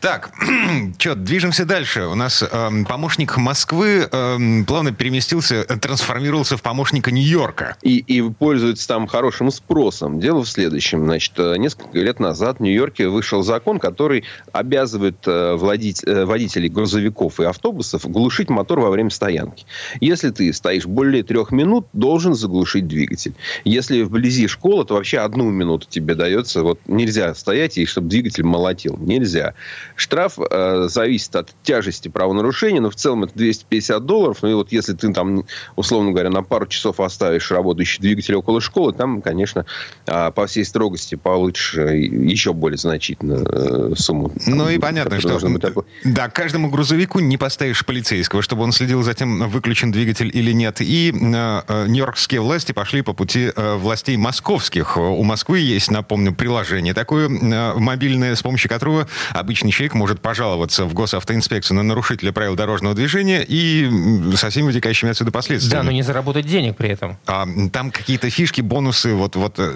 [SPEAKER 2] Так, что, движемся дальше. У нас э, помощник Москвы э, плавно переместился, трансформировался в помощника Нью-Йорка.
[SPEAKER 7] И, и пользуется там хорошим спросом. Дело в следующем. Значит, э, несколько лет назад в Нью-Йорке вышел закон, который обязывает э, владеть, э, водителей грузовиков и автобусов глушить мотор во время стоянки. Если ты стоишь более трех минут, должен заглушить двигатель. Если вблизи школы, то вообще одну минуту тебе дается. Вот нельзя стоять, и чтобы двигатель молотил. Нельзя. Штраф э, зависит от тяжести правонарушения, но в целом это 250 долларов. Ну и вот если ты там, условно говоря, на пару часов оставишь работающий двигатель около школы, там, конечно, э, по всей строгости получишь э, еще более значительную э, сумму.
[SPEAKER 2] Ну и понятно, что да, каждому грузовику не поставишь полицейского, чтобы он следил за тем, выключен двигатель или нет. И э, э, нью-йоркские власти пошли по пути э, властей московских. У Москвы есть, напомню, приложение такое э, мобильное, с помощью которого обычный человек может пожаловаться в госавтоинспекцию на нарушителя правил дорожного движения и со всеми вытекающими отсюда последствиями.
[SPEAKER 3] Да, но не заработать денег при этом.
[SPEAKER 2] А, там какие-то фишки, бонусы, вот, вот э,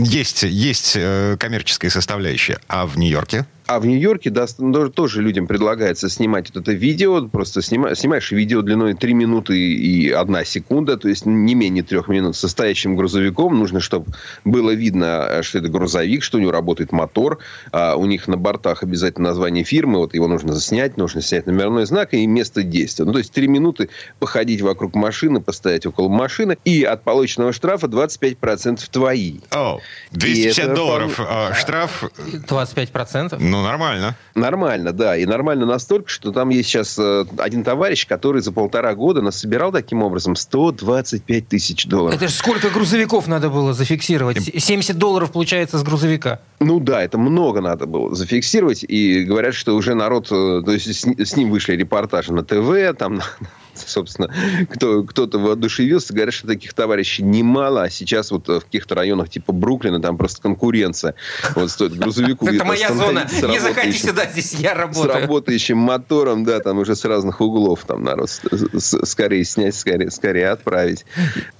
[SPEAKER 2] есть, есть э, коммерческая составляющая. А в Нью-Йорке?
[SPEAKER 7] А в Нью-Йорке да, тоже людям предлагается снимать вот это видео. Просто снима, снимаешь видео длиной 3 минуты и 1 секунда, то есть не менее 3 минут, со стоящим грузовиком. Нужно, чтобы было видно, что это грузовик, что у него работает мотор. А у них на бортах обязательно название фирмы. Вот его нужно заснять, нужно снять номерной знак и место действия. Ну, то есть 3 минуты походить вокруг машины, постоять около машины. И от полученного штрафа 25% твои.
[SPEAKER 2] О, 250 долларов э, штраф.
[SPEAKER 3] 25%?
[SPEAKER 2] Ну, нормально.
[SPEAKER 7] Нормально, да. И нормально настолько, что там есть сейчас э, один товарищ, который за полтора года насобирал таким образом 125 тысяч долларов.
[SPEAKER 3] Это же сколько грузовиков надо было зафиксировать? 70 долларов получается с грузовика.
[SPEAKER 7] Ну да, это много надо было зафиксировать. И говорят, что уже народ... Э, то есть с ним вышли репортажи на ТВ, там собственно, кто, кто-то воодушевился. Говорят, что таких товарищей немало. А сейчас вот в каких-то районах типа Бруклина там просто конкуренция. Вот стоит грузовику...
[SPEAKER 3] Это моя зона. Не заходи сюда, здесь я работаю.
[SPEAKER 7] С работающим мотором, да, там уже с разных углов там народ скорее снять, скорее, скорее отправить.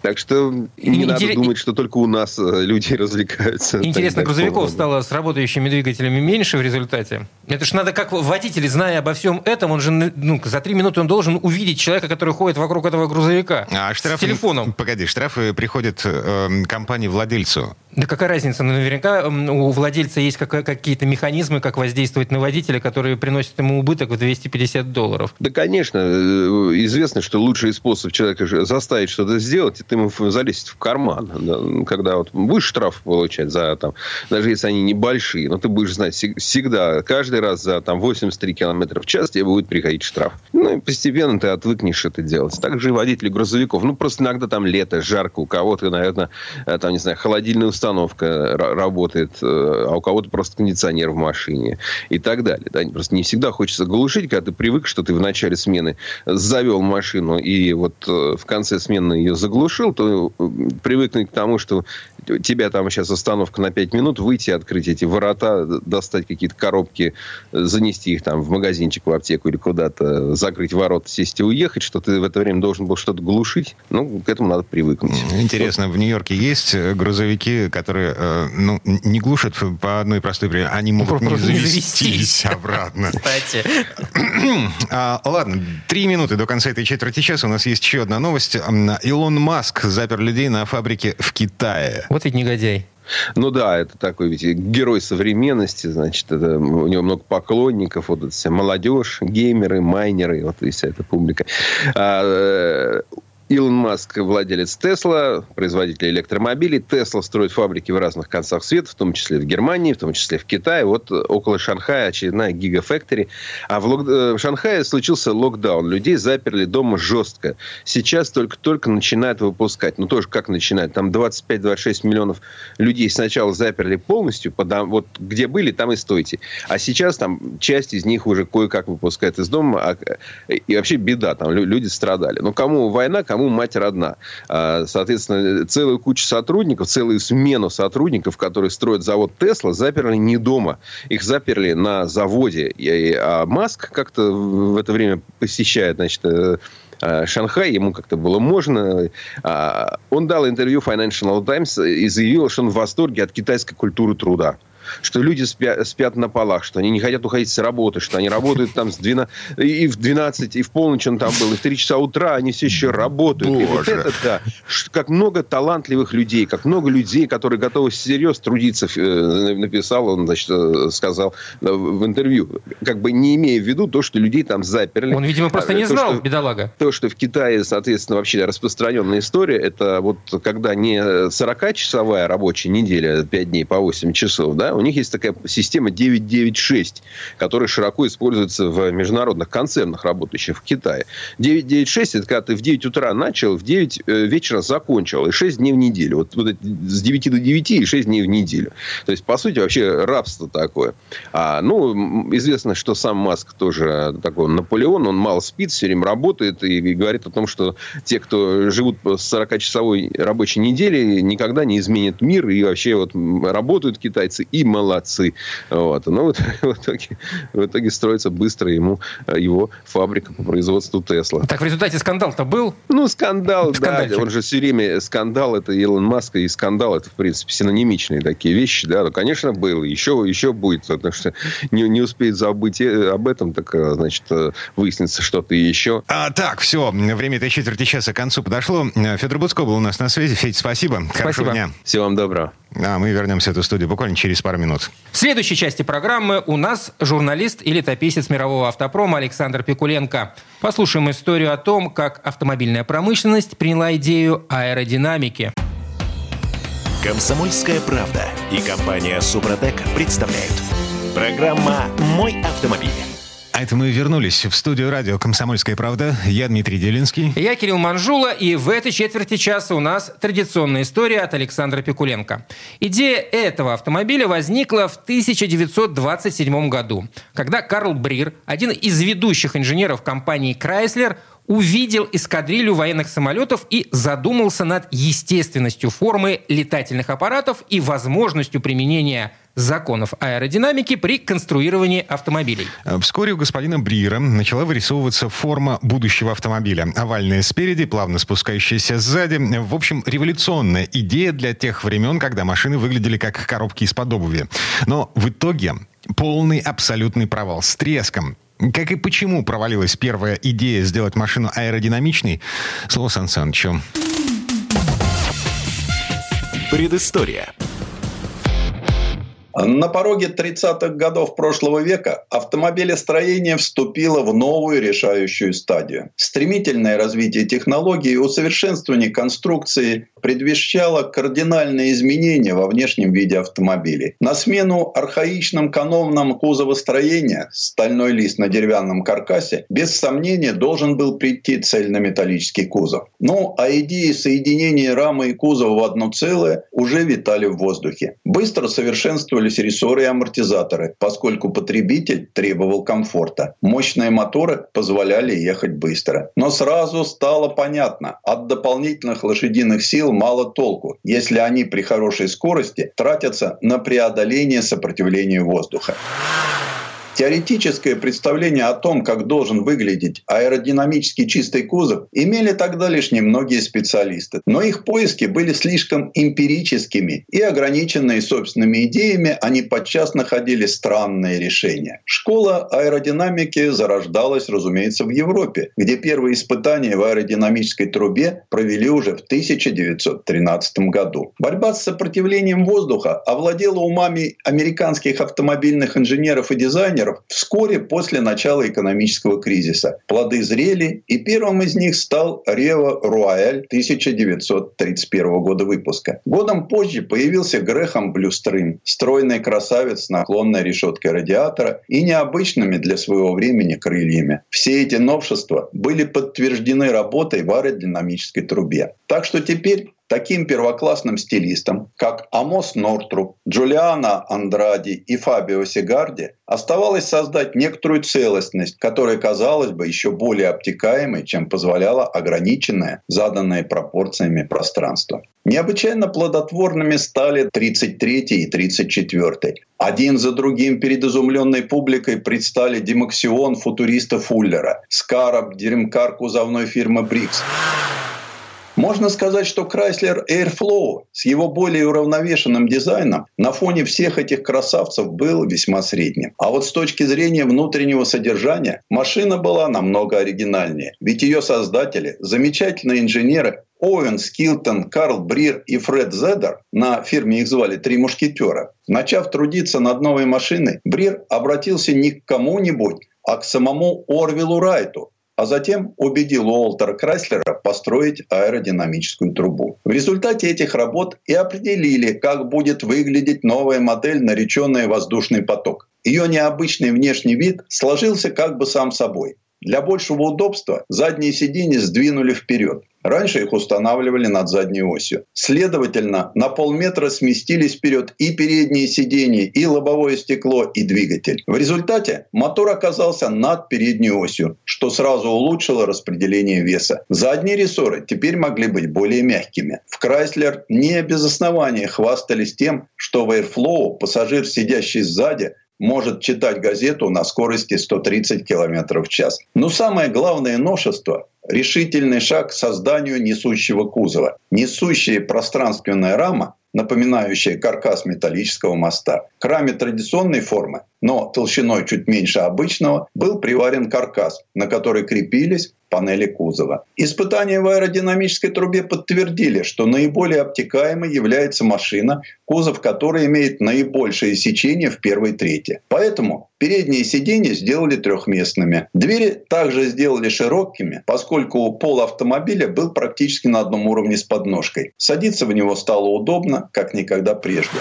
[SPEAKER 7] Так что не надо думать, что только у нас э, люди развлекаются.
[SPEAKER 3] Интересно, грузовиков стало с работающими двигателями меньше в результате? Это ж надо как водитель, зная обо всем этом, он же ну, за три минуты он должен увидеть человека, человека, который ходит вокруг этого грузовика а штрафы, с телефоном.
[SPEAKER 2] Погоди, штрафы приходят э, компании-владельцу.
[SPEAKER 3] Да какая разница? Ну, наверняка у владельца есть какие-то механизмы, как воздействовать на водителя, которые приносят ему убыток в 250 долларов.
[SPEAKER 7] Да, конечно. Э, известно, что лучший способ человека заставить что-то сделать, это ему залезть в карман. Когда вот будешь штраф получать за, там, даже если они небольшие, но ты будешь знать всегда, каждый раз за там, 83 километра в час тебе будет приходить штраф. Ну, и постепенно ты отвыкнешь это делать. Также и водители грузовиков. Ну, просто иногда там лето, жарко, у кого-то, наверное, э, там, не знаю, холодильная установка установка работает, э, а у кого-то просто кондиционер в машине и так далее. Да? Просто не всегда хочется глушить, когда ты привык, что ты в начале смены завел машину и вот э, в конце смены ее заглушил, то э, привыкнуть к тому, что тебя там сейчас остановка на 5 минут, выйти, открыть эти ворота, достать какие-то коробки, занести их там в магазинчик, в аптеку или куда-то, закрыть ворота, сесть и уехать, что ты в это время должен был что-то глушить. Ну, к этому надо привыкнуть.
[SPEAKER 2] Интересно, в Нью-Йорке есть грузовики, которые э, ну, не глушат по одной простой причине, они могут не завестись обратно.
[SPEAKER 3] Кстати.
[SPEAKER 2] а, ладно, три минуты до конца этой четверти часа. У нас есть еще одна новость. Илон Маск запер людей на фабрике в Китае.
[SPEAKER 3] Вот ведь негодяй.
[SPEAKER 7] Ну да, это такой ведь герой современности, значит, это, у него много поклонников, вот эта вся молодежь, геймеры, майнеры, вот и вся эта публика. А, э, Илон Маск владелец Тесла, производитель электромобилей. Тесла строит фабрики в разных концах света, в том числе в Германии, в том числе в Китае. Вот около Шанхая очередная гигафактори. А в, лок... Э, в Шанхае случился локдаун. Людей заперли дома жестко. Сейчас только-только начинают выпускать. Ну, тоже как начинают? Там 25-26 миллионов людей сначала заперли полностью. Подам... Вот где были, там и стойте. А сейчас там часть из них уже кое-как выпускают из дома. А... И вообще беда. Там люди страдали. Но кому война, кому кому мать родна. А, соответственно, целую кучу сотрудников, целую смену сотрудников, которые строят завод Тесла, заперли не дома. Их заперли на заводе. А Маск как-то в это время посещает, значит, э, э, Шанхай, ему как-то было можно. А, он дал интервью Financial Times и заявил, что он в восторге от китайской культуры труда что люди спят, спят на полах, что они не хотят уходить с работы, что они работают там с 12, и в 12, и в полночь он там был, и в 3 часа утра они все еще работают. Боже. И вот это, да, как много талантливых людей, как много людей, которые готовы серьезно трудиться, э, написал он, значит, э, сказал э, в интервью, как бы не имея в виду то, что людей там заперли.
[SPEAKER 3] Он, видимо, просто не
[SPEAKER 7] то,
[SPEAKER 3] знал,
[SPEAKER 7] что,
[SPEAKER 3] бедолага.
[SPEAKER 7] То, что в Китае, соответственно, вообще распространенная история, это вот когда не 40-часовая рабочая неделя, 5 дней по 8 часов, да, у них есть такая система 996, которая широко используется в международных концернах, работающих в Китае. 996 – это когда ты в 9 утра начал, в 9 э, вечера закончил, и 6 дней в неделю. Вот, вот с 9 до 9 и 6 дней в неделю. То есть, по сути, вообще рабство такое. А, ну, известно, что сам Маск тоже такой Наполеон, он мало спит, все время работает и, и говорит о том, что те, кто живут с 40-часовой рабочей неделей, никогда не изменят мир и вообще вот работают китайцы и молодцы. Вот. Но вот, в, итоге, в итоге строится быстро ему э, его фабрика по производству Тесла.
[SPEAKER 3] Так в результате скандал-то был?
[SPEAKER 7] Ну, скандал, да. Он же все время скандал, это Илон Маск, и скандал, это, в принципе, синонимичные такие вещи, да. Ну, конечно, был. Еще, еще будет, потому что не, не успеет забыть э, об этом, так, э, значит, выяснится что-то еще.
[SPEAKER 2] А, так, все, время этой четверти часа к концу подошло. Федор Буцко был у нас на связи. Федь, спасибо. спасибо. Хорошего дня.
[SPEAKER 7] Всего вам доброго.
[SPEAKER 2] А мы вернемся в эту студию буквально через пару минут.
[SPEAKER 3] В следующей части программы у нас журналист и летописец мирового автопрома Александр Пикуленко. Послушаем историю о том, как автомобильная промышленность приняла идею аэродинамики.
[SPEAKER 1] Комсомольская правда и компания Супротек представляют. Программа «Мой автомобиль».
[SPEAKER 2] А это мы вернулись в студию радио «Комсомольская правда». Я Дмитрий Делинский.
[SPEAKER 3] Я Кирилл Манжула. И в этой четверти часа у нас традиционная история от Александра Пикуленко. Идея этого автомобиля возникла в 1927 году, когда Карл Брир, один из ведущих инженеров компании Chrysler, увидел эскадрилью военных самолетов и задумался над естественностью формы летательных аппаратов и возможностью применения законов аэродинамики при конструировании автомобилей.
[SPEAKER 2] Вскоре у господина Бриера начала вырисовываться форма будущего автомобиля. Овальная спереди, плавно спускающаяся сзади. В общем, революционная идея для тех времен, когда машины выглядели как коробки из-под обуви. Но в итоге полный абсолютный провал с треском. Как и почему провалилась первая идея сделать машину аэродинамичной, слово Сан Санычу.
[SPEAKER 1] Предыстория.
[SPEAKER 8] На пороге 30-х годов прошлого века автомобилестроение вступило в новую решающую стадию. Стремительное развитие технологий усовершенствование конструкции предвещало кардинальные изменения во внешнем виде автомобилей. На смену архаичным канонам кузовостроения стальной лист на деревянном каркасе без сомнения должен был прийти цельнометаллический кузов. Ну а идеи соединения рамы и кузова в одно целое уже витали в воздухе. Быстро совершенствовали использовались рессоры и амортизаторы, поскольку потребитель требовал комфорта. Мощные моторы позволяли ехать быстро. Но сразу стало понятно, от дополнительных лошадиных сил мало толку, если они при хорошей скорости тратятся на преодоление сопротивления воздуха. Теоретическое представление о том, как должен выглядеть аэродинамически чистый кузов, имели тогда лишь немногие специалисты. Но их поиски были слишком эмпирическими и ограниченные собственными идеями, они подчас находили странные решения. Школа аэродинамики зарождалась, разумеется, в Европе, где первые испытания в аэродинамической трубе провели уже в 1913 году. Борьба с сопротивлением воздуха овладела умами американских автомобильных инженеров и дизайнеров, акционеров вскоре после начала экономического кризиса. Плоды зрели, и первым из них стал Рева Руаэль 1931 года выпуска. Годом позже появился Грехом Блюстрим, стройный красавец с наклонной решеткой радиатора и необычными для своего времени крыльями. Все эти новшества были подтверждены работой в аэродинамической трубе. Так что теперь таким первоклассным стилистам, как Амос Нортруп, Джулиана Андради и Фабио Сигарди, оставалось создать некоторую целостность, которая казалась бы еще более обтекаемой, чем позволяло ограниченное, заданное пропорциями пространство. Необычайно плодотворными стали 33 и 34. Один за другим перед изумленной публикой предстали Dymaxion футуриста Фуллера, Scarab, Dream Car кузовной фирмы Briggs. Можно сказать, что Chrysler Airflow с его более уравновешенным дизайном на фоне всех этих красавцев был весьма средним. А вот с точки зрения внутреннего содержания машина была намного оригинальнее. Ведь ее создатели, замечательные инженеры Оуэн Скелтон, Карл Брир и Фред Зедер, на фирме их звали «Три мушкетера», начав трудиться над новой машиной, Брир обратился не к кому-нибудь, а к самому Орвилу Райту, а затем убедил Уолтера Крайслера построить аэродинамическую трубу. В результате этих работ и определили, как будет выглядеть новая модель, нареченная «воздушный поток». Ее необычный внешний вид сложился как бы сам собой. Для большего удобства задние сиденья сдвинули вперед. Раньше их устанавливали над задней осью. Следовательно, на полметра сместились вперед и передние сиденья, и лобовое стекло, и двигатель. В результате мотор оказался над передней осью, что сразу улучшило распределение веса. Задние рессоры теперь могли быть более мягкими. В Chrysler не без основания хвастались тем, что в Airflow пассажир, сидящий сзади, может читать газету на скорости 130 км в час. Но самое главное новшество – решительный шаг к созданию несущего кузова. Несущая пространственная рама напоминающая каркас металлического моста. К раме традиционной формы, но толщиной чуть меньше обычного, был приварен каркас, на который крепились панели кузова. Испытания в аэродинамической трубе подтвердили, что наиболее обтекаемой является машина, кузов которой имеет наибольшее сечение в первой трети. Поэтому передние сиденья сделали трехместными. Двери также сделали широкими, поскольку пол автомобиля был практически на одном уровне с подножкой. Садиться в него стало удобно, как никогда прежде.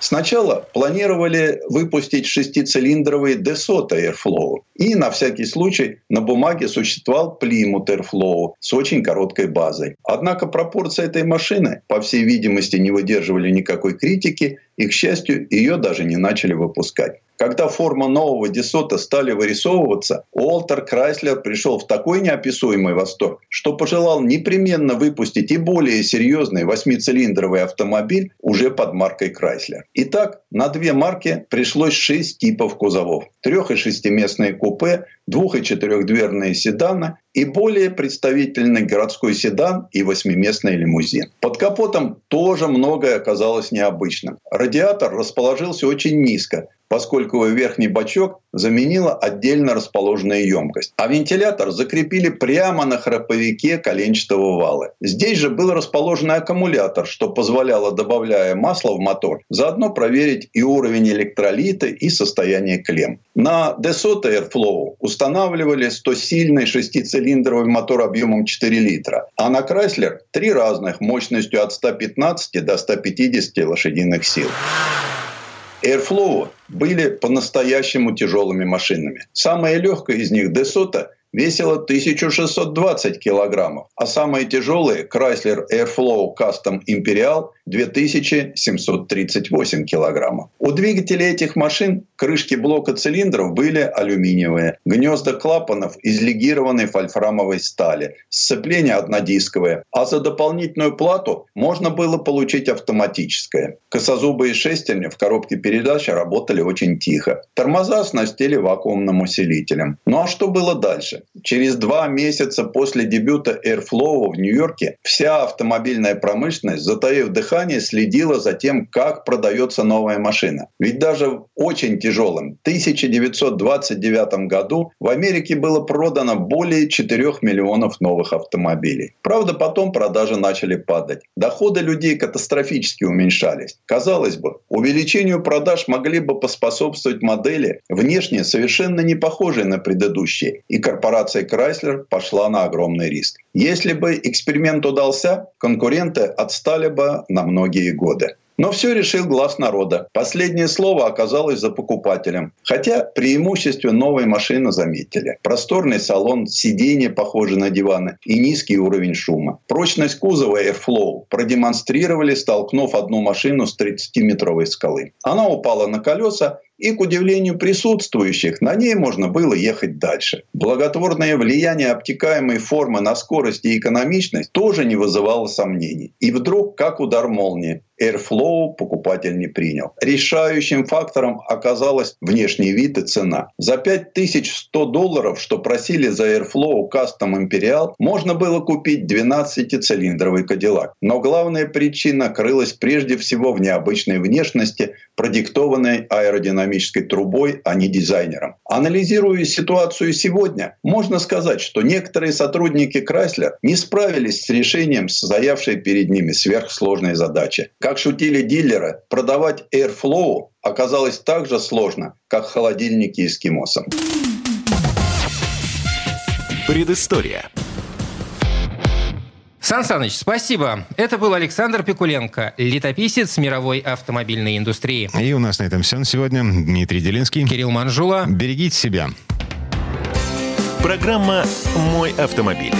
[SPEAKER 8] Сначала планировали выпустить шестицилиндровый D100 Airflow. И на всякий случай на бумаге существовал Plymouth Airflow с очень короткой базой. Однако пропорции этой машины, по всей видимости, не выдерживали никакой критики, и, к счастью, ее даже не начали выпускать. Когда форма нового Десота стали вырисовываться, Уолтер Крайслер пришел в такой неописуемый восторг, что пожелал непременно выпустить и более серьезный восьмицилиндровый автомобиль уже под маркой Крайслер. Итак, на две марки пришлось шесть типов кузовов. Трех- и шестиместные купе, двух- и четырехдверные седаны и более представительный городской седан и восьмиместный лимузин. Под капотом тоже многое оказалось необычным. Радиатор расположился очень низко, поскольку верхний бачок заменила отдельно расположенная емкость. А вентилятор закрепили прямо на храповике коленчатого вала. Здесь же был расположен аккумулятор, что позволяло, добавляя масло в мотор, заодно проверить и уровень электролита, и состояние клем. На D100 Airflow устанавливали 100-сильный шестицилиндровый мотор объемом 4 литра, а на Chrysler три разных мощностью от 115 до 150 лошадиных сил. Airflow были по-настоящему тяжелыми машинами. Самая легкая из них, Десота, весила 1620 килограммов, а самые тяжелые Chrysler Airflow Custom Imperial 2738 килограммов. У двигателей этих машин крышки блока цилиндров были алюминиевые, гнезда клапанов из легированной вольфрамовой стали, сцепление однодисковое, а за дополнительную плату можно было получить автоматическое. Косозубые шестерни в коробке передач работали очень тихо. Тормоза оснастили вакуумным усилителем. Ну а что было дальше? Через два месяца после дебюта Airflow в Нью-Йорке вся автомобильная промышленность, затаив дыхание, следила за тем, как продается новая машина. Ведь даже в очень тяжелом 1929 году в Америке было продано более 4 миллионов новых автомобилей. Правда, потом продажи начали падать. Доходы людей катастрофически уменьшались. Казалось бы, увеличению продаж могли бы поспособствовать модели, внешне совершенно не похожие на предыдущие. И корпорация Chrysler пошла на огромный риск. Если бы эксперимент удался, конкуренты отстали бы на многие годы. Но все решил глаз народа. Последнее слово оказалось за покупателем. Хотя преимущество новой машины заметили. Просторный салон, сиденья похожи на диваны и низкий уровень шума. Прочность кузова Airflow продемонстрировали, столкнув одну машину с 30-метровой скалы. Она упала на колеса и, к удивлению присутствующих, на ней можно было ехать дальше. Благотворное влияние обтекаемой формы на скорость и экономичность тоже не вызывало сомнений. И вдруг, как удар молнии, Airflow покупатель не принял. Решающим фактором оказалась внешний вид и цена. За 5100 долларов, что просили за Airflow Custom Imperial, можно было купить 12-цилиндровый Кадиллак. Но главная причина крылась прежде всего в необычной внешности, продиктованной аэродинамической трубой, а не дизайнером. Анализируя ситуацию сегодня, можно сказать, что некоторые сотрудники Chrysler не справились с решением стоявшей перед ними сверхсложной задачи. Как шутили дилеры, продавать Airflow оказалось так же сложно, как холодильники эскимосам.
[SPEAKER 1] Предыстория.
[SPEAKER 3] Сан Саныч, спасибо. Это был Александр Пикуленко, летописец мировой автомобильной индустрии.
[SPEAKER 2] И у нас на этом все на сегодня. Дмитрий Делинский.
[SPEAKER 3] Кирилл Манжула.
[SPEAKER 2] Берегите себя.
[SPEAKER 1] Программа «Мой автомобиль».